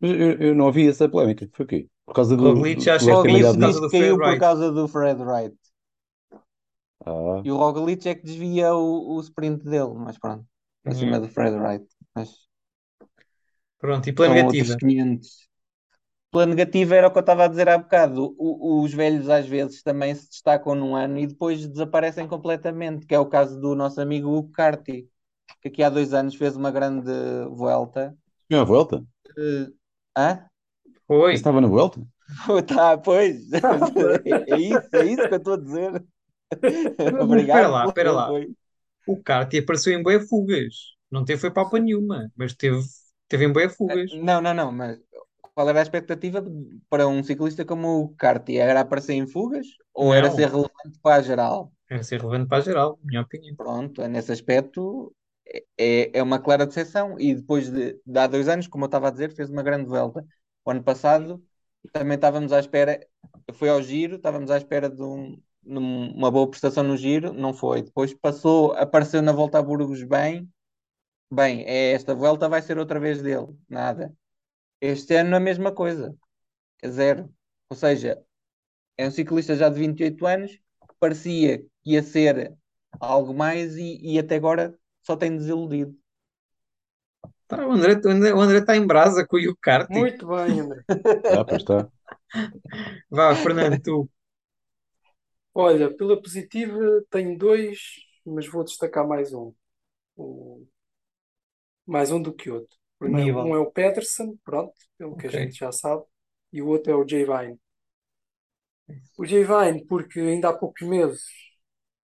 Eu, eu não ouvi essa polémica. Foi o quê? Por causa do. Roglic já do- chega do a Roglic por FMW? causa disse do que caiu Fred por causa do Fred Wright. Ah, E o Roglic é que desvia o, o sprint dele, mas pronto, para Hum. cima do Fred Wright. Mas Pronto, e pela negativa. Outros 500. Pela negativa era o que eu estava a dizer há bocado. O- os velhos às vezes também se destacam num ano e depois desaparecem completamente, que é o caso do nosso amigo Hugo Carty, que aqui há dois anos fez uma grande volta. tinha uma volta? Eh, hã? Foi. Estava na volta? Tá, pois. É isso, é isso que eu estou a dizer. Obrigado. espera lá, espera lá. O Carti apareceu em bué fugas. Não teve foi papa nenhuma, mas teve, teve em bué fugas. Não, não, não, mas qual era a expectativa para um ciclista como o Carti? Era aparecer em fugas ou era Não. ser relevante para a geral? Era ser relevante para a geral, minha opinião. Pronto, nesse aspecto é- é, uma clara decepção. E depois de, de há dois anos, como eu estava a dizer, fez uma grande volta. O ano passado também estávamos à espera, foi ao giro, estávamos à espera de um- uma boa prestação no giro, não foi. Depois passou, apareceu na volta a Burgos bem. Bem, é esta volta vai ser outra vez dele, nada. Este ano a mesma coisa, é zero. Ou seja, é um ciclista já de 28 anos, que parecia que ia ser algo mais e, e até agora só tem desiludido. Tá, o André, o André, o André está em brasa com o Hugh Carty. Muito bem, André. Ah, pois está. Vá, Fernando, tu. Olha, pela positiva tenho dois, mas vou destacar mais um. O- mais um do que outro. Primeiro, um é o Pedersen, pronto, pelo que a gente já sabe, e o outro é o Jay Vine. O Jay Vine, porque ainda há poucos meses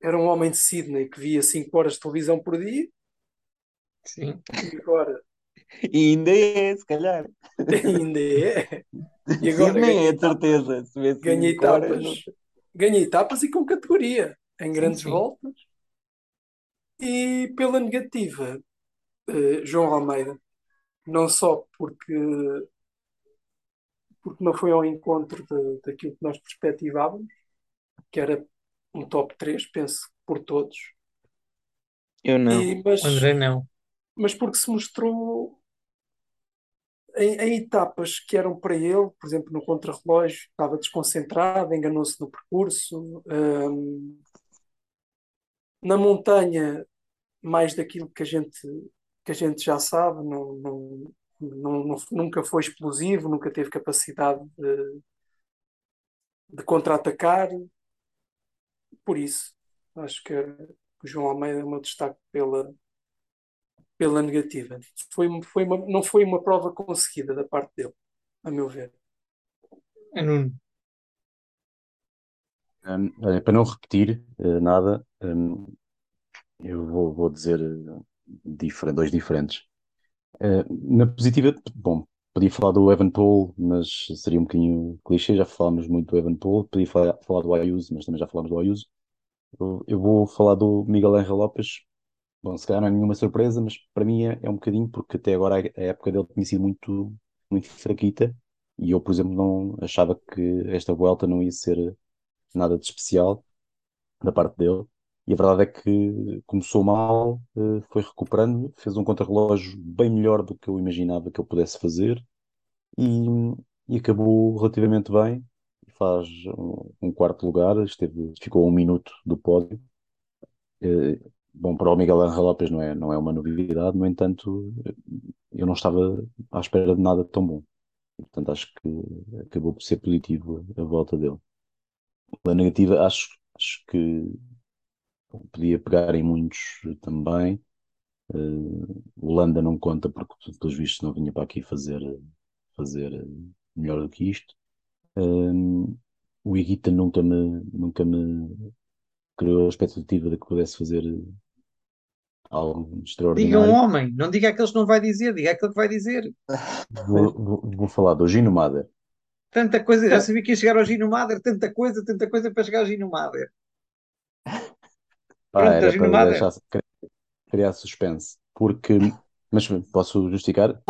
era um homem de Sydney que via 5 horas de televisão por dia, Sim. e agora E ainda é, se calhar. ainda é. E agora Sim, nem ganha é de certeza. Se ganha cinco horas, etapas, ganha etapas e com categoria, em grandes sim. voltas. E pela negativa, eh, João Almeida, não só porque, porque não foi ao encontro de- daquilo que nós perspectivávamos, que era um top 3, penso, por todos, Eu não. e, mas, André não. mas porque se mostrou em, em etapas que eram para ele, por exemplo, no contrarrelógio, estava desconcentrado, enganou-se no percurso. hum, na montanha, mais daquilo que a gente, que a gente já sabe, não, não, não- nunca foi explosivo, nunca teve capacidade de, de contra-atacar. Por isso, acho que o João Almeida é o meu destaque pela, pela negativa. Foi, foi uma, não foi uma prova conseguida da parte dele, a meu ver. É Nuno. Olha, para não repetir eh, nada, hum, eu vou, vou dizer eh, diferente, dois diferentes. Eh, na positiva, bom, podia falar do Evan Paul, mas seria um bocadinho clichê, já falámos muito do Evan Paul, podia falar, falar do Ayuso, mas também já falámos do Ayuso. Eu, eu vou falar do Miguel Ángel Lopes. Bom, se calhar não é nenhuma surpresa, mas para mim é, é um bocadinho, porque até agora a, a época dele tinha sido muito, muito fraquita, e eu, por exemplo, não achava que esta volta não ia ser nada de especial da parte dele. E a verdade é que começou mal, eh, foi recuperando, fez um contrarrelógio bem melhor do que eu imaginava que ele pudesse fazer e, e acabou relativamente bem. Faz um, quarto lugar, esteve, ficou a um minuto do pódio. Eh, Bom, para o Miguel Ángel Lopes não é, não é uma novidade, no entanto, eu não estava à espera de nada tão bom. Portanto, acho que acabou por ser positivo a volta dele. Pela negativa, acho, acho que podia pegar em muitos também. Uh, o Landa não conta porque, pelos vistos, não vinha para aqui fazer, fazer melhor do que isto. Um, o Iguita nunca me, nunca me criou a expectativa de que pudesse fazer algo Diga um extraordinário. homem, não diga aqueles que não vai dizer, diga aquele que vai dizer. Vou, vou, vou falar do Gino Mader. Tanta coisa, já sabia que ia chegar ao Gino Mader, tanta coisa, tanta coisa para chegar ao Gino Mader. Pá, Pronto, era Gino para deixar, criar suspense. Porque, mas posso justificar?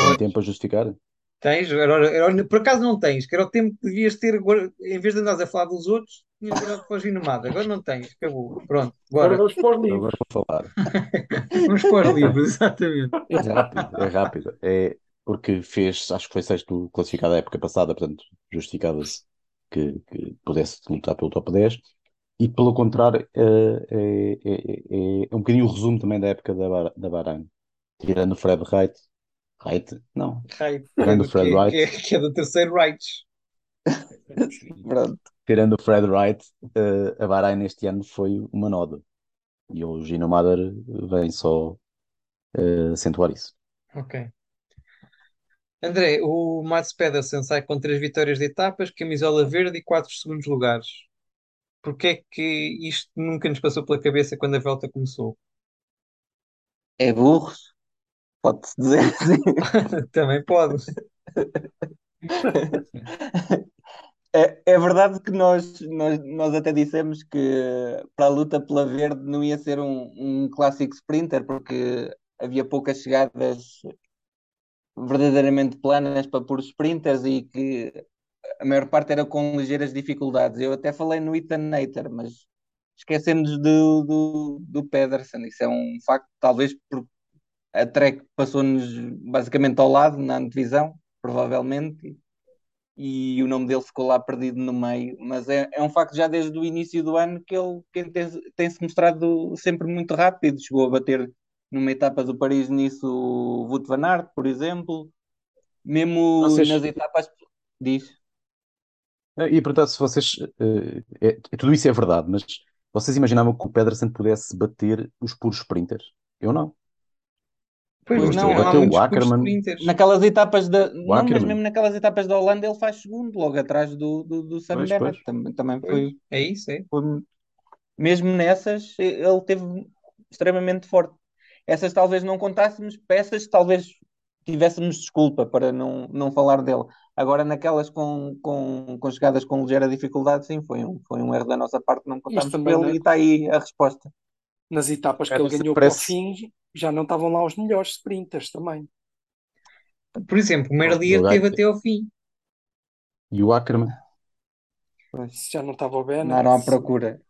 Tem tempo a justificar? Tens? Era- era- por acaso não tens, que era o tempo que devias ter, agora, em vez de andares a falar dos outros, tinhas virado para o Gino Mader. Agora não tens, acabou. Pronto, Agora bora. vamos para os Agora livros. vou falar. Vamos para os livros, exatamente. É rápido, é rápido. É porque fez, acho que foi sexto classificado a época passada, portanto, justificava-se que, que pudesse lutar pelo top 10. E pelo contrário, é, é, é, é, é um bocadinho o resumo também da época da, Bar- da Bahrein. Tirando o Fred Wright. Wright? Não. Raio, Tirando o Fred Wright. que, é- que é do terceiro Rights. Pronto. Tirando o Fred Wright, a Bahrein este ano foi uma noda. E o Gino Mader vem só acentuar isso. Ok. André, o Mats Pedersen sai com três vitórias de etapas, camisola verde e quatro segundos lugares. Porquê é que isto nunca nos passou pela cabeça quando a volta começou? É burro, pode-se dizer assim. Também pode. É, é verdade que nós, nós, nós até dissemos que para a luta pela verde não ia ser um, um clássico sprinter, porque havia poucas chegadas verdadeiramente planas para pôr sprinters e que a maior parte era com ligeiras dificuldades. Eu até falei no Ethan Nater, mas esquecemos do, do, do Pedersen. Isso é um facto, talvez porque a Trek passou-nos basicamente ao lado na antevisão, provavelmente, e o nome dele ficou lá perdido no meio. Mas é, é um facto já desde o início do ano que ele, que ele tem, tem-se mostrado sempre muito rápido. Chegou a bater numa etapa do Paris-Nice o Wout van Aert, por exemplo. Mesmo Vocês- nas etapas... Diz. E portanto, se vocês. eh, é- tudo isso é verdade, mas vocês imaginavam que o Pedersen pudesse bater os puros sprinters? Eu não. Pois Pois não, bateu o sprinters. Naquelas etapas da. Não, mas mesmo naquelas etapas da Holanda ele faz segundo, logo atrás do, do, do Sam Pois, Bennett. pois. Também, também Pois, foi, é isso, é. foi. Mesmo nessas, ele teve extremamente forte. Essas talvez não contássemos, peças talvez tivéssemos desculpa para não, não falar dele. Agora, naquelas com, com, com chegadas com ligeira dificuldade, sim, foi um, foi um erro da nossa parte não contarmos com também ele não- e está aí a resposta. Nas etapas que ele ganhou para o fim, já não estavam lá os melhores sprinters também. Por exemplo, o Merlier teve até ao fim. E o Ackermann? Se já não estava o Ben. Andaram à procura.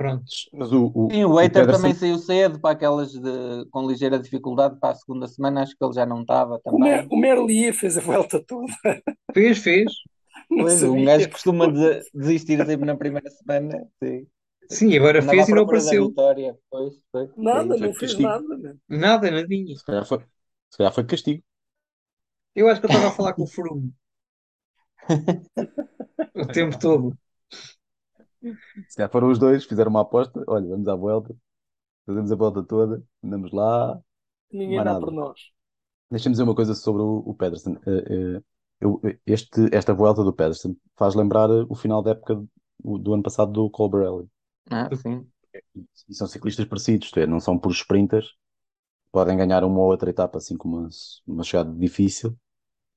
Prontos. Mas o, o, Sim, o Pedersen- também saiu cedo para aquelas de, com ligeira dificuldade para a segunda semana, acho que ele já não estava O, Mer, também. o Merlier fez a volta toda. Fez, fez. Pois, um gajo costuma de- desistir sempre na primeira semana. Sim. Sim, agora Andava fez e não apareceu. vitória. Pois, pois. Nada, não Foi fez castigo. nada. né? Nada, nadinha. se calhar foi, se calhar foi castigo. Eu acho que eu estava a falar com o Froome. o tempo todo. Se calhar foram os dois, fizeram uma aposta. Olha, vamos à volta, fazemos a volta toda, andamos lá. Ninguém dá nada. por nós. Deixa-me dizer uma coisa sobre o, o Pedersen. Eh, eh, eu- este, esta volta do Pedersen faz lembrar eh, o final da época do, do ano passado do Colbrelli. Ah, sim. E são ciclistas parecidos, é, não são puros sprinters, podem ganhar uma ou outra etapa assim com uma, uma chegada difícil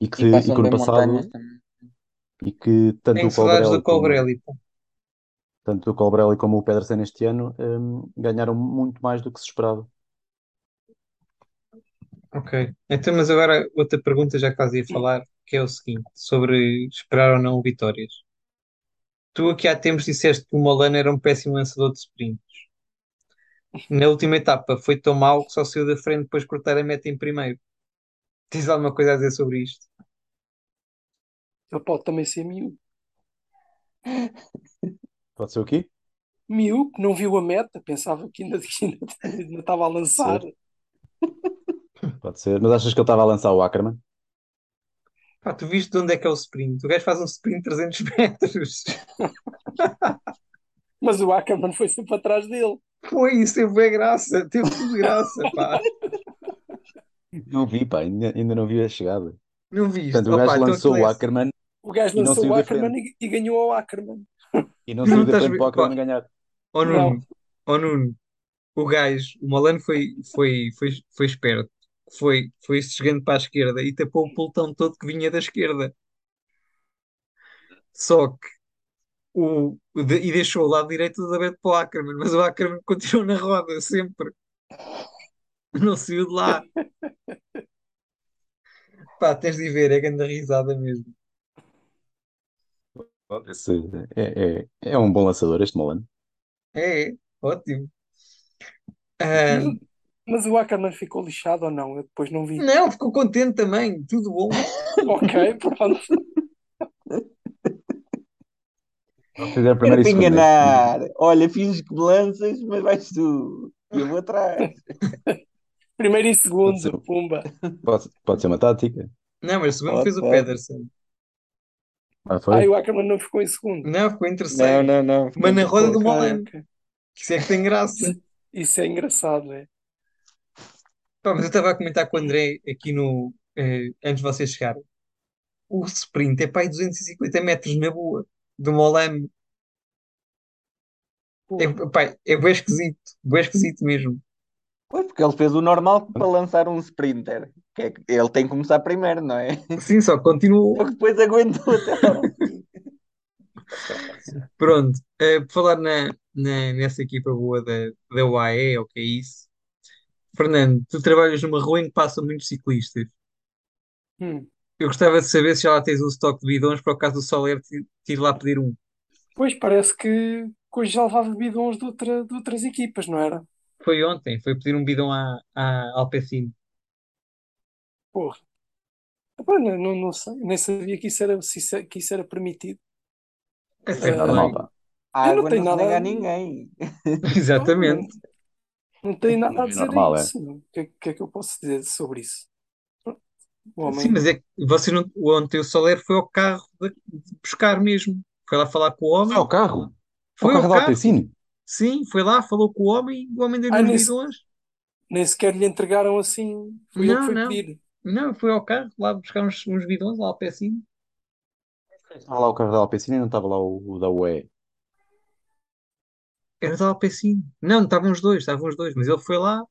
e que, E e que ano passado montanhas e que tanto Tenho o Colbrelli do como, Colbrelli. Tanto o Colbrelli como o Pedersen este ano hum, ganharam muito mais do que se esperava. Ok. Então, mas agora outra pergunta, já que estás a falar, que é o seguinte, sobre esperar ou não vitórias. Tu aqui há tempos disseste que o Molano era um péssimo lançador de sprints. Na última etapa foi tão mau que só saiu da frente depois de cortar a meta em primeiro. Tens alguma coisa a dizer sobre isto? Ele pode também ser miúdo. Pode ser o quê? Miúdo, que não viu a meta, pensava que ainda, que ainda, ainda estava a lançar. Pode ser. Mas achas que ele estava a lançar o Ackermann? Pá, tu viste de onde é que é o sprint? O gajo faz um sprint de 300 metros. Mas o Ackermann foi sempre atrás dele. Foi, isso teve bem graça. Teve tudo graça, pá. Não vi, pá, ainda, ainda não vi a chegada. Não viste? Portanto, o gajo então lançou aquilo o é- Ackermann O gajo E lançou o da Ackermann e, e ganhou ao Ackermann. E não não da estás para o pá. ganhar. Não. Nuno, ó Nuno, o gajo, o Malano foi, foi, foi, foi esperto. Foi, foi chegando para a esquerda e tapou o pelotão todo que vinha da esquerda. Só que o, o de- e deixou o lado direito do aberto para o Ackermann, mas o Ackermann continuou na roda sempre. Não saiu de lá. Pá, tens de ver, é grande risada mesmo. Esse é, é, é um bom lançador, este Molano. É, é, ótimo. Ah, Mas o Ackermann ficou lixado ou não? Eu depois não vi. não, ficou contente também, tudo bom. ok, pronto. E Quero te enganar. Olha, finges que me lanças, mas vais tu. Eu vou atrás. Primeiro e segundo, Pode ser. pumba. Pode, pode ser uma tática. Não, mas o segundo Pode, fez o pode. Pedersen. Ah, Ah, foi? e o Ackermann não ficou em segundo. Não, ficou em Não, terceiro. não, não. Mas na roda do que isso é que tem graça. Isso é engraçado, é? Pá, mas eu estava a comentar com o André aqui no, eh, antes de vocês chegarem. O sprint é para aí 250 metros na boa, do Molano. É, pá, é bem esquisito, bem esquisito mesmo. Pois, porque ele fez o normal para lançar um sprinter. Que é que ele tem que começar primeiro, não é? Sim, só continuou. Porque depois aguentou até lá. Pronto, eh, por falar na, na- nessa equipa boa da, da UAE, ou que é isso. Fernando, tu trabalhas numa rua em que passam muitos ciclistas. Hum. Eu gostava de saber se já lá tens um estoque de bidões para o caso do Soler te, te ir lá pedir um. Pois parece que, que hoje já levava bidões de, outra, de outras equipas, não era? Foi ontem, foi pedir um bidão à, à Alpecin. Porra. Epá, não, não, não sei, nem sabia que isso era, se isso- que isso era permitido. É É sempre normal, bem. pá. A Eu não água tenho não se nada- nega a ninguém. Exatamente. Não tem nada a Não é dizer normal, a é? isso. não. O que, é- o que é que eu posso dizer sobre isso? O Sim, homem. mas é que você não, ontem o Soler foi ao carro de, de buscar mesmo. Foi lá falar com o Foi homem. ao carro. Foi ao ao carro da carro. Sim, foi lá, falou com o homem e o homem deu-lhe Ah, uns nem se-. Nem sequer lhe entregaram assim. Foi ele que Não, foi não. pedir. Não, foi ao carro lá buscar uns, uns bidões lá ao pé assim. Estava lá o carro da Alpecin e não estava lá o, o da UE. Era pé assim. Não, estavam os dois, estavam os dois, mas ele foi lá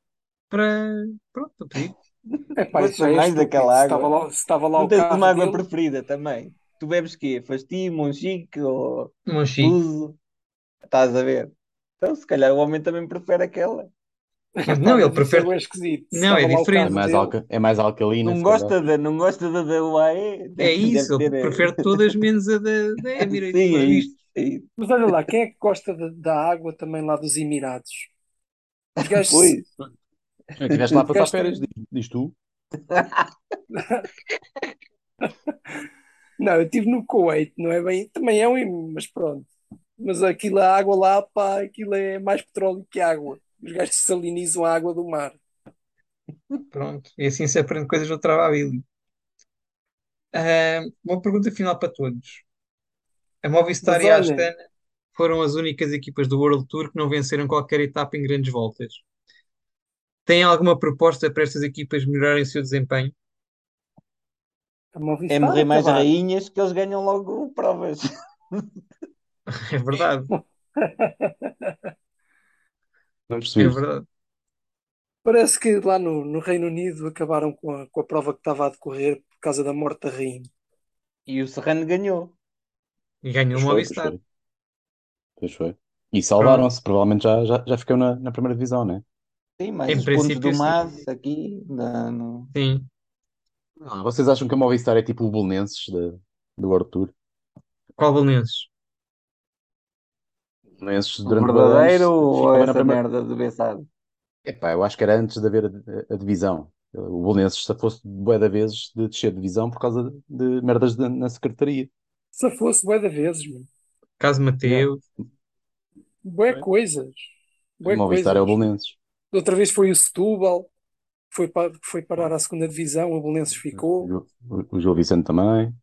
para, pronto, para pedir. É pá, isso é mais estúpido. daquela Se estava água. lá, se estava lá Não o tens carro uma água dele, preferida também. Tu bebes quê? Fastio, Monchique ou Um chique. Luso? Estás a ver? Então, se calhar o homem também prefere aquela. Não, ele é prefere. bué esquisito. Não, é diferente. É mais, alca, é mais alcalina, Não gosta da, não gosta da da UAE? É isso, ele prefere todas menos a da, da Emirates. Sim, é é isso. isto? É. Mas olha lá, quem é que gosta da, da água também lá dos Emirados? Os gajos, Pois. Estiveste lá a os passar férias, diz, diz tu. Não, eu estive no Kuwait, não é bem. Também é um, mas pronto. Mas aquilo, a água lá, pá, aquilo é mais petróleo que água. Os gajos salinizam a água do mar. Pronto, e assim se aprende coisas no trabalho. Ah, uma pergunta final para todos. A Movistar Mas e a Astana foram as únicas equipas do World Tour que não venceram qualquer etapa em grandes voltas. Tem alguma proposta para estas equipas melhorarem o seu desempenho? a É morrer mais acabar. rainhas que eles ganham logo provas. É verdade, Não é percebi. verdade. Parece que lá no, no Reino Unido acabaram com a, com a prova que estava a decorrer por causa da morte da rainha. E o Serrano ganhou. E ganhou Pois o foi, pois Movistar. foi. Pois foi. E Pronto, salvaram-se. Provavelmente já, já, já ficou na, na primeira divisão, né? Sim, mais em os pontos princípio do sim. MAS aqui. no- Sim. Ah, vocês acham que a Movistar é tipo o Belenenses da- do World Tour? Qual Belenenses? O Belenenses O durante bué de anos verdadeiro ou essa primeira. merda do Bessado? Epá, eu acho que era antes de haver a, a divisão. O Belenenses se fosse bué de vezes de descer de divisão por causa de, de merdas de- na secretaria. Se fosse bué de vezes, meu. Caso. Mateus. Bué Foi. coisas. O Bué Movistar é o. Belenenses. Outra vez foi o Setúbal, foi, pa- foi parar à segunda divisão, o Belenenses O, ficou, o, o Gil Vicente também.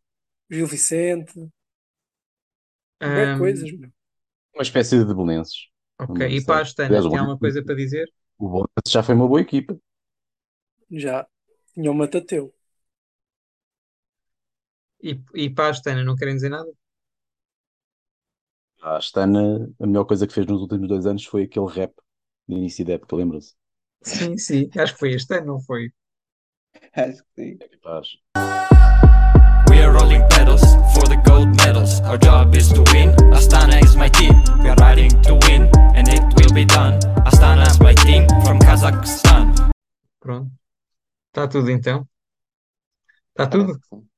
o Gil Vicente, bué coisas, meu. Uma espécie de Belenenses. Ok, e para a Movistar. Astana, Aliás, o, tem alguma coisa para dizer? o Belenenses já foi uma boa equipa. Já tinha o Matateu. E, e para a Astana, não querem dizer nada? A Astana, a melhor coisa que fez nos últimos dois anos foi aquele rap de início da época, lembra-se? Sim, sim, acho que foi este ano, não foi? Acho que sim. É capaz. We are rolling pedals for the gold medals. Our job is to win. Astana is my team. We are riding to win, and it will be done. Astana is my team from Kazakhstan. Pronto. Está tudo então? Está Parece tudo? sim.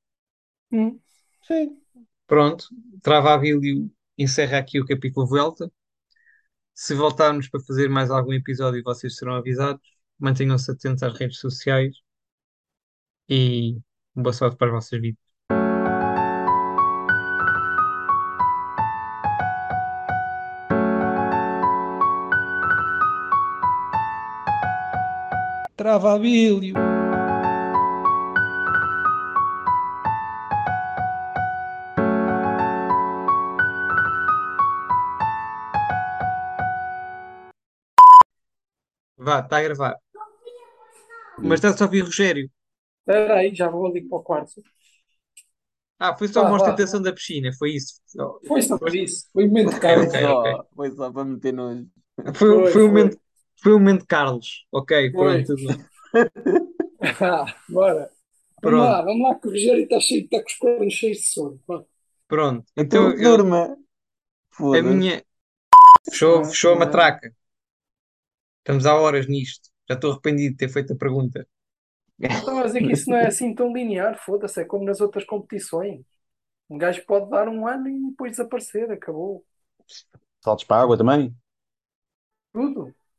Hum. Sim. Pronto. Trava a Bílio encerra aqui o capítulo Vuelta. Se voltarmos para fazer mais algum episódio, vocês serão avisados. Mantenham-se atentos às redes sociais e boa sorte para as vossas vidas. Trava a Bílio. Vá, está a gravar. Mas está só a ouvir Rogério. Espera aí, já vou ali para o quarto. Ah, foi só Vá, uma ostentação da piscina, foi isso. Foi só por isso. Foi um momento Ok, Carlos. Foi ok, ok. só, foi só para meter nojo. Foi, Foi, foi, o foi. momento, foi o momento Carlos. Ok, Foi. pronto. Ah, bora. Vamos Pronto, lá, vamos lá, que o Rogério está cheio, está com os cornos cheios de sono. Vá. pronto. Então Então eu, durma. a minha. Fechou, fechou a ah. matraca. Estamos há horas nisto. Já estou arrependido de ter feito a pergunta. Então, mas é que isso não é assim tão linear, foda-se, é como nas outras competições. Um gajo pode dar um ano e depois desaparecer, acabou. Saltos para a água também? Tudo.